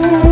Yes.